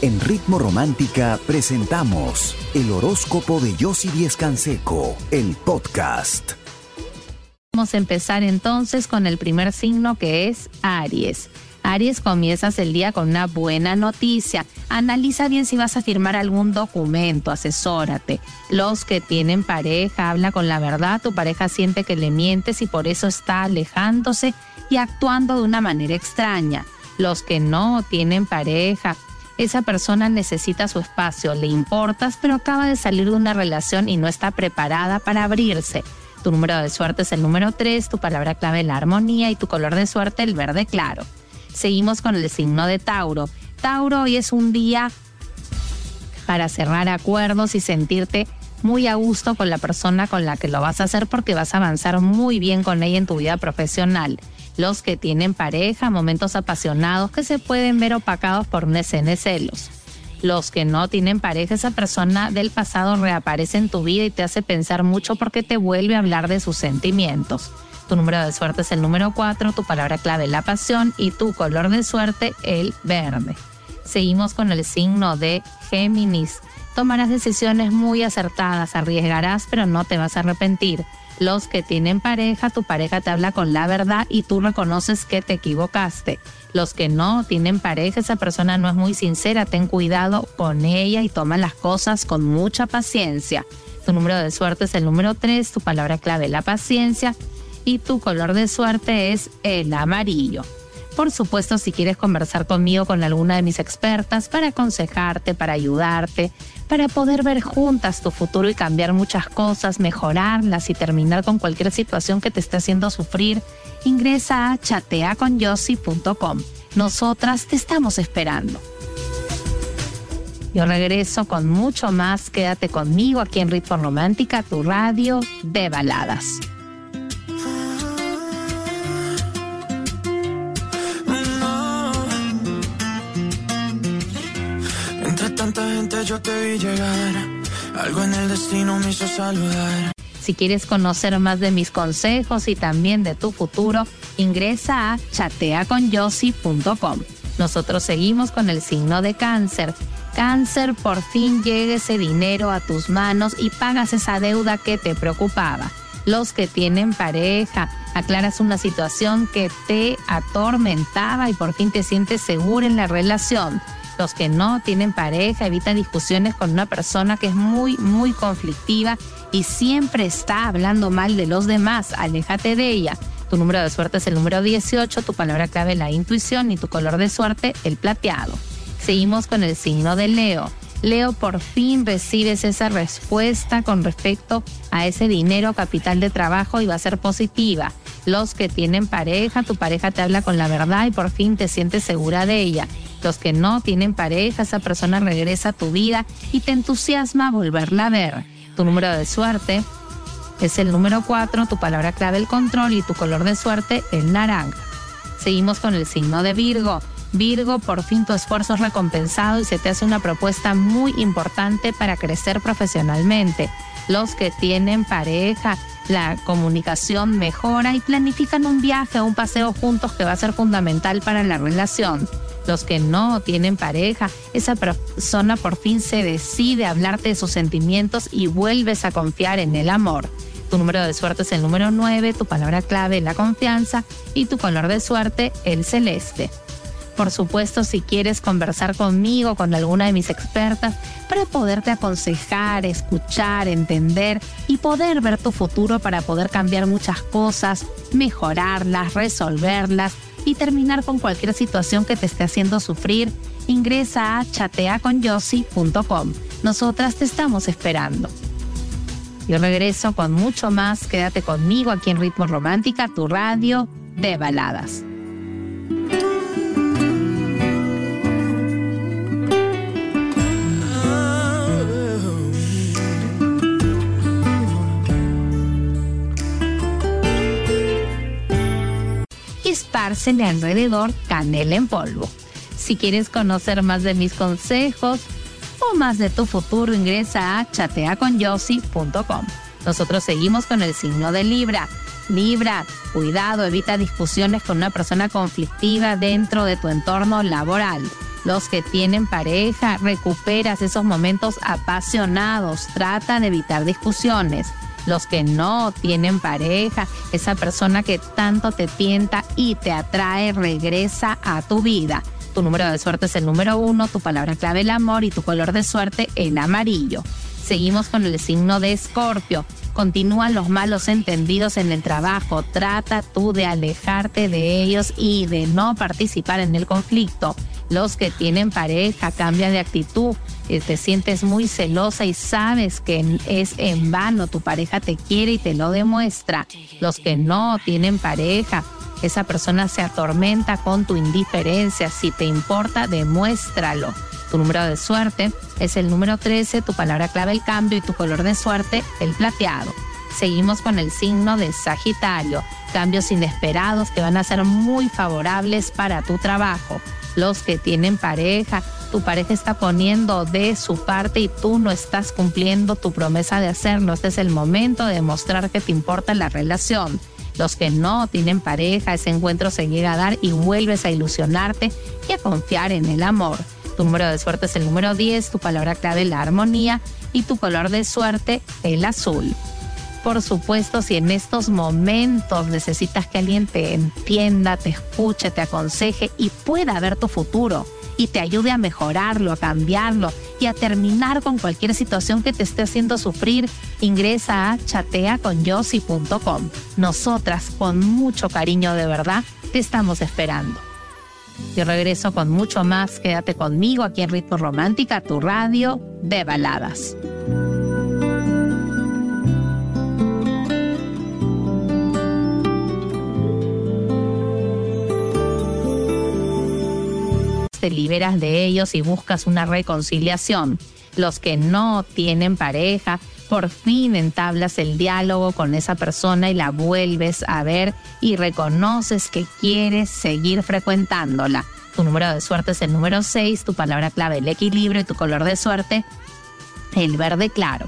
En Ritmo Romántica presentamos el horóscopo de Yossi Díez Canseco, el podcast. Vamos a empezar entonces con el primer signo que es Aries. Aries, comienzas el día con una buena noticia. Analiza bien si vas a firmar algún documento, asesórate. Los que tienen pareja, habla con la verdad, tu pareja siente que le mientes y por eso está alejándose y actuando de una manera extraña. Los que no tienen pareja, esa persona necesita su espacio, le importas, pero acaba de salir de una relación y no está preparada para abrirse. Tu número de suerte es el número 3, tu palabra clave la armonía y tu color de suerte el verde claro. Seguimos con el signo de Tauro. Tauro, hoy es un día para cerrar acuerdos y sentirte muy a gusto con la persona con la que lo vas a hacer porque vas a avanzar muy bien con ella en tu vida profesional. Los que tienen pareja, momentos apasionados que se pueden ver opacados por un celos. Los que no tienen pareja, esa persona del pasado reaparece en tu vida y te hace pensar mucho porque te vuelve a hablar de sus sentimientos. Tu número de suerte es el número 4, tu palabra clave la pasión y tu color de suerte el verde. Seguimos con el signo de Géminis. Tomarás decisiones muy acertadas, arriesgarás pero no te vas a arrepentir. Los que tienen pareja, tu pareja te habla con la verdad y tú reconoces que te equivocaste. Los que no tienen pareja, esa persona no es muy sincera, ten cuidado con ella y toma las cosas con mucha paciencia. Tu número de suerte es el número 3, tu palabra clave la paciencia y tu color de suerte es el amarillo. Por supuesto, si quieres conversar conmigo con alguna de mis expertas para aconsejarte, para ayudarte, para poder ver juntas tu futuro y cambiar muchas cosas, mejorarlas y terminar con cualquier situación que te esté haciendo sufrir, ingresa a chateaconyossi.com. Nosotras te estamos esperando. Yo regreso con mucho más. Quédate conmigo aquí en Ritmo Romántica, tu radio de baladas. Yo te vi llegar. Algo en el destino me hizo saludar. Si quieres conocer más de mis consejos y también de tu futuro, ingresa a chateaconyossi.com. Nosotros seguimos con el signo de cáncer. Cáncer, por fin llega ese dinero a tus manos y pagas esa deuda que te preocupaba. Los que tienen pareja, aclaras una situación que te atormentaba y por fin te sientes seguro en la relación los que no tienen pareja, evita discusiones con una persona que es muy, muy conflictiva y siempre está hablando mal de los demás. Aléjate de ella. Tu número de suerte es el número 18, tu palabra clave la intuición y tu color de suerte el plateado. Seguimos con el signo de Leo. Leo, por fin recibes esa respuesta con respecto a ese dinero capital de trabajo y va a ser positiva. Los que tienen pareja, tu pareja te habla con la verdad y por fin te sientes segura de ella. Los que no tienen pareja, esa persona regresa a tu vida y te entusiasma volverla a ver. Tu número de suerte es el número 4, tu palabra clave el control y tu color de suerte el naranja. Seguimos con el signo de Virgo. Virgo, por fin tu esfuerzo es recompensado y se te hace una propuesta muy importante para crecer profesionalmente. Los que tienen pareja, la comunicación mejora y planifican un viaje o un paseo juntos que va a ser fundamental para la relación los que no tienen pareja, esa persona por fin se decide a hablarte de sus sentimientos y vuelves a confiar en el amor. Tu número de suerte es el número 9, tu palabra clave la confianza y tu color de suerte el celeste. Por supuesto, si quieres conversar conmigo, con alguna de mis expertas, para poderte aconsejar, escuchar, entender y poder ver tu futuro para poder cambiar muchas cosas, mejorarlas, resolverlas y terminar con cualquier situación que te esté haciendo sufrir, ingresa a chateaconyossi.com. Nosotras te estamos esperando. Yo regreso con mucho más. Quédate conmigo aquí en Ritmo Romántica, tu radio de baladas. Espársele alrededor canela en polvo. Si quieres conocer más de mis consejos o más de tu futuro, ingresa a chateaconyossi.com. Nosotros seguimos con el signo de Libra. Libra, cuidado, evita discusiones con una persona conflictiva dentro de tu entorno laboral. Los que tienen pareja, recuperas esos momentos apasionados, trata de evitar discusiones. Los que no tienen pareja, esa persona que tanto te tienta y te atrae, regresa a tu vida. Tu número de suerte es el número uno, tu palabra clave el amor y tu color de suerte el amarillo. Seguimos con el signo de Escorpio. Continúan los malos entendidos en el trabajo. Trata tú de alejarte de ellos y de no participar en el conflicto. Los que tienen pareja cambian de actitud. Eh, te sientes muy celosa y sabes que es en vano. Tu pareja te quiere y te lo demuestra. Los que no tienen pareja esa persona se atormenta con tu indiferencia. Si te importa, demuéstralo. Tu número de suerte es el número 13, tu palabra clave el cambio y tu color de suerte el plateado. Seguimos con el signo de Sagitario, cambios inesperados que van a ser muy favorables para tu trabajo. Los que tienen pareja, tu pareja está poniendo de su parte y tú no estás cumpliendo tu promesa de hacerlo. Este es el momento de mostrar que te importa la relación. Los que no tienen pareja, ese encuentro se llega a dar y vuelves a ilusionarte y a confiar en el amor. Tu número de suerte es el número 10, tu palabra clave la armonía y tu color de suerte el azul. Por supuesto, si en estos momentos necesitas que alguien te entienda, te escuche, te aconseje y pueda ver tu futuro y te ayude a mejorarlo, a cambiarlo y a terminar con cualquier situación que te esté haciendo sufrir, ingresa a chateaconyossi.com. Nosotras, con mucho cariño de verdad, te estamos esperando. Yo regreso con mucho más. Quédate conmigo aquí en Ritmo Romántica, tu radio de baladas. Te liberas de ellos y buscas una reconciliación. Los que no tienen pareja, por fin entablas el diálogo con esa persona y la vuelves a ver y reconoces que quieres seguir frecuentándola. Tu número de suerte es el número 6, tu palabra clave el equilibrio y tu color de suerte el verde claro.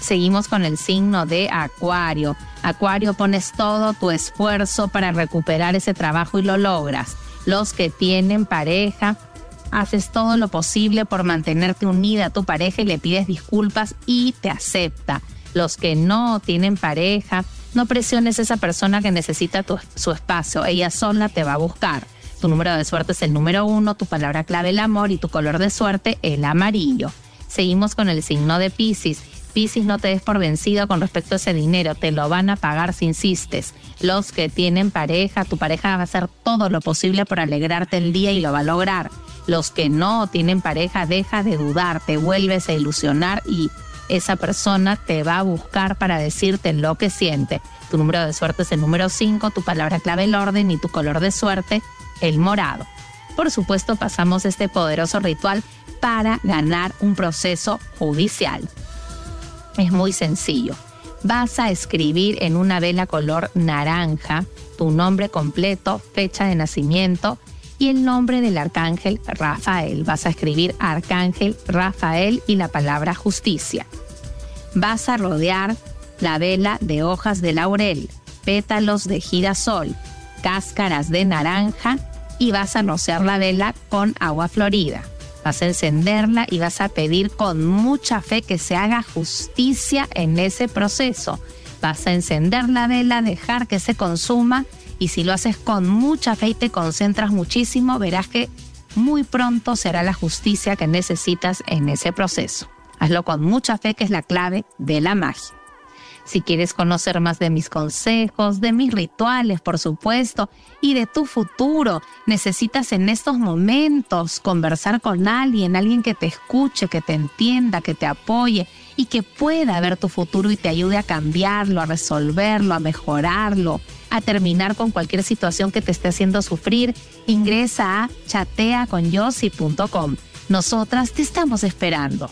Seguimos con el signo de Acuario. Acuario, pones todo tu esfuerzo para recuperar ese trabajo y lo logras. Los que tienen pareja, haces todo lo posible por mantenerte unida a tu pareja y le pides disculpas y te acepta. Los que no tienen pareja, no presiones a esa persona que necesita su espacio, ella sola te va a buscar. Tu número de suerte es el número uno, tu palabra clave el amor y tu color de suerte el amarillo. Seguimos con el signo de Pisces. Pisces, no te des por vencido con respecto a ese dinero, te lo van a pagar si insistes. Los que tienen pareja, tu pareja va a hacer todo lo posible por alegrarte el día y lo va a lograr. Los que no tienen pareja, deja de dudar, te vuelves a ilusionar y esa persona te va a buscar para decirte lo que siente. Tu número de suerte es el número 5, tu palabra clave el orden y tu color de suerte el morado. Por supuesto, pasamos este poderoso ritual para ganar un proceso judicial. Es muy sencillo. Vas a escribir en una vela color naranja tu nombre completo, fecha de nacimiento, y el nombre del arcángel Rafael. Vas a escribir arcángel Rafael y la palabra justicia. Vas a rodear la vela de hojas de laurel, pétalos de girasol, cáscaras de naranja y vas a rociar la vela con agua florida. Vas a encenderla y vas a pedir con mucha fe que se haga justicia en ese proceso. Vas a encender la vela, dejar que se consuma y si lo haces con mucha fe y te concentras muchísimo, verás que muy pronto será la justicia que necesitas en ese proceso. Hazlo con mucha fe, que es la clave de la magia. Si quieres conocer más de mis consejos, de mis rituales, por supuesto, y de tu futuro, necesitas en estos momentos conversar con alguien, alguien que te escuche, que te entienda, que te apoye y que pueda ver tu futuro y te ayude a cambiarlo, a resolverlo, a mejorarlo, a terminar con cualquier situación que te esté haciendo sufrir, ingresa a chateaconyossi.com. Nosotras te estamos esperando.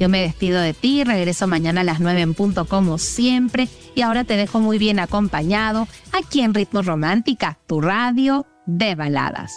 Yo me despido de ti, regreso mañana a las 9 en punto como siempre y ahora te dejo muy bien acompañado aquí en Ritmo Romántica, tu radio de baladas.